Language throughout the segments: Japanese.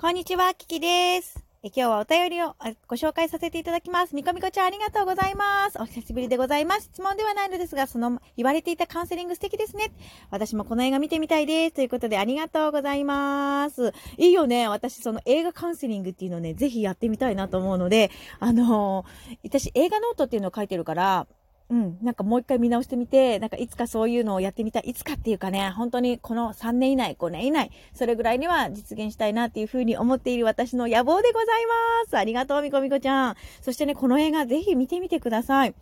こんにちは、キキです。え今日はお便りをご紹介させていただきます。みこみこちゃんありがとうございます。お久しぶりでございます。質問ではないのですが、その言われていたカウンセリング素敵ですね。私もこの映画見てみたいです。ということでありがとうございます。いいよね。私その映画カウンセリングっていうのをね、ぜひやってみたいなと思うので、あのー私映画ノートっていうのを書いてるから、うん、なんかもう一回見直してみて、なんかいつかそういうのをやってみたい。いつかっていうかね、本当にこの3年以内、5年以内、それぐらいには実現したいなっていうふうに思っている私の野望でございます。ありがとう、みこみこちゃん。そしてね、この映画ぜひ見てみてください。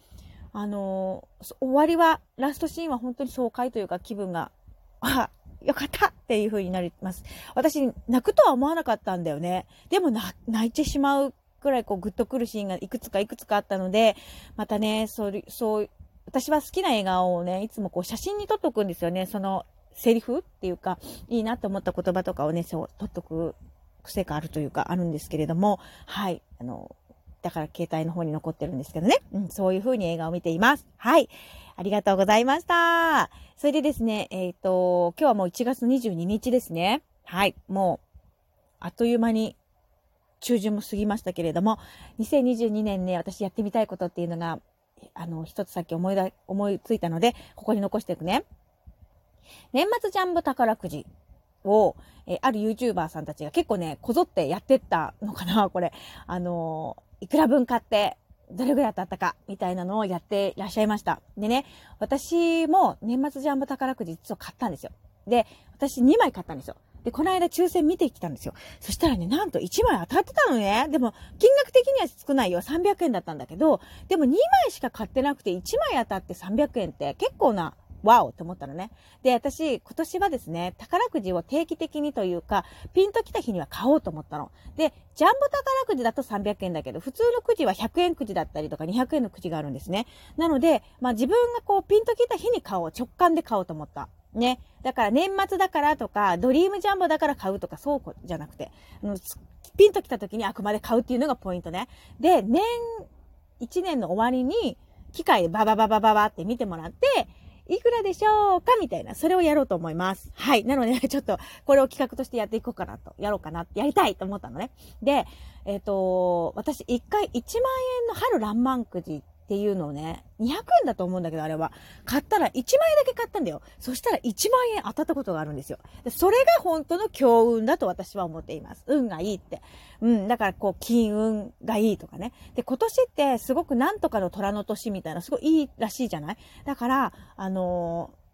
あのー終わりは、ラストシーンは本当に爽快というか気分が、あ、よかったっていう風になります。私、泣くとは思わなかったんだよね。でも泣いてしまうくらいこうグッとくるシーンがいくつかいくつかあったので、またね、そう、そう、私は好きな映画をね、いつもこう写真に撮っとくんですよね。そのセリフっていうか、いいなと思った言葉とかをね、そう、撮っとく癖があるというか、あるんですけれども、はい、あの、だから携帯の方に残ってるんですけどね。うん、そういう風に映画を見ています。はい。ありがとうございました。それでですね、えっ、と、今日はもう1月22日ですね。はい。もう、あっという間に中旬も過ぎましたけれども、2022年ね、私やってみたいことっていうのが、あの、一つさっき思いだ、思いついたので、ここに残していくね。年末ジャンボ宝くじを、えある YouTuber さんたちが結構ね、こぞってやってったのかな、これ。あのいくら分買って、どれぐらい当たったか、みたいなのをやっていらっしゃいました。でね、私も年末ジャンボ宝くじ実は買ったんですよ。で、私2枚買ったんですよ。で、この間抽選見てきたんですよ。そしたらね、なんと1枚当たってたのね。でも、金額的には少ないよ。300円だったんだけど、でも2枚しか買ってなくて1枚当たって300円って結構な、ワオって思ったのね。で、私、今年はですね、宝くじを定期的にというか、ピンと来た日には買おうと思ったの。で、ジャンボ宝くじだと300円だけど、普通のくじは100円くじだったりとか200円のくじがあるんですね。なので、まあ自分がこうピンと来た日に買おう。直感で買おうと思った。ね。だから年末だからとか、ドリームジャンボだから買うとか、そうじゃなくて、あのピンと来た時にあくまで買うっていうのがポイントね。で、年、1年の終わりに、機械でババババババって見てもらって、いくらでしょうかみたいな、それをやろうと思います。はい。なので、ちょっと、これを企画としてやっていこうかなと、やろうかな、やりたいと思ったのね。で、えっ、と、私、一回1万円の春爛漫くじっていうのをね、200円だと思うんだけど、あれは。買ったら1枚だけ買ったんだよ。そしたら1万円当たったことがあるんですよ。でそれが本当の強運だと私は思っています。運がいいって。うん。だから、こう、金運がいいとかね。で、今年ってすごくなんとかの虎の年みたいな、すごいいいらしいじゃない？だから、あのー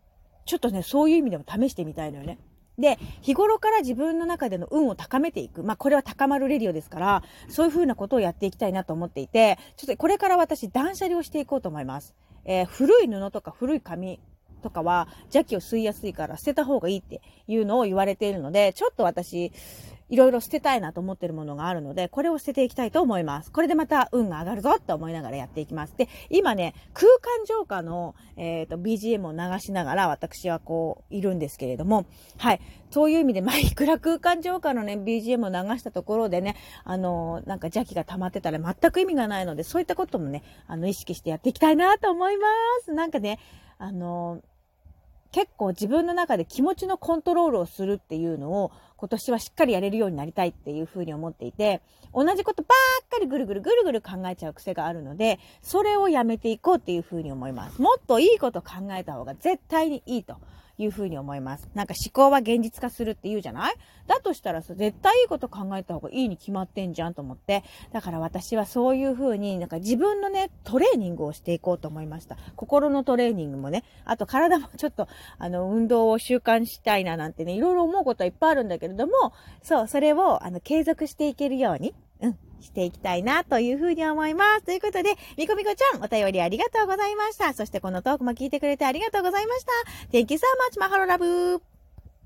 ちょっとね、そういう意味でも試してみたいのよね。で、日頃から自分の中での運を高めていく。まあ、これは高まるレディオですから、そういうふうなことをやっていきたいなと思っていて、ちょっとこれから私断捨離をしていこうと思います。えー古い布とか古い紙とかは邪気を吸いやすいから捨てた方がいいっていうのを言われているので、ちょっと私、いろいろ捨てたいなと思ってるものがあるので、これを捨てていきたいと思います。これでまた運が上がるぞって思いながらやっていきます。で、今ね、空間浄化の、えっ、と、BGM を流しながら私はこう、いるんですけれども、はい。そういう意味で、まあ、いくら空間浄化のね、BGM を流したところでね、あのなんか邪気が溜まってたら全く意味がないので、そういったこともね、あの、意識してやっていきたいなと思います。なんかね、あの結構自分の中で気持ちのコントロールをするっていうのを今年はしっかりやれるようになりたいっていうふうに思っていて、同じことばっかりぐるぐるぐるぐる考えちゃう癖があるので、それをやめていこうっていうふうに思います。もっといいこと考えた方が絶対にいいというふうに思います。なんか思考は現実化するって言うじゃない？だとしたらさ、絶対いいこと考えた方がいいに決まってんじゃんと思って、だから私はそういうふうになんか自分のね、トレーニングをしていこうと思いました。心のトレーニングもね、あと体もちょっと、あの、運動を習慣したいななんてね、いろいろ思うことはいっぱいあるんだけどれども、そう、それを、あの、継続していけるように、うん、していきたいなというふうに思います。ということで、みこみこちゃん、お便りありがとうございました。そしてこのトークも聞いてくれてありがとうございました。Thank you so much, マハロラブ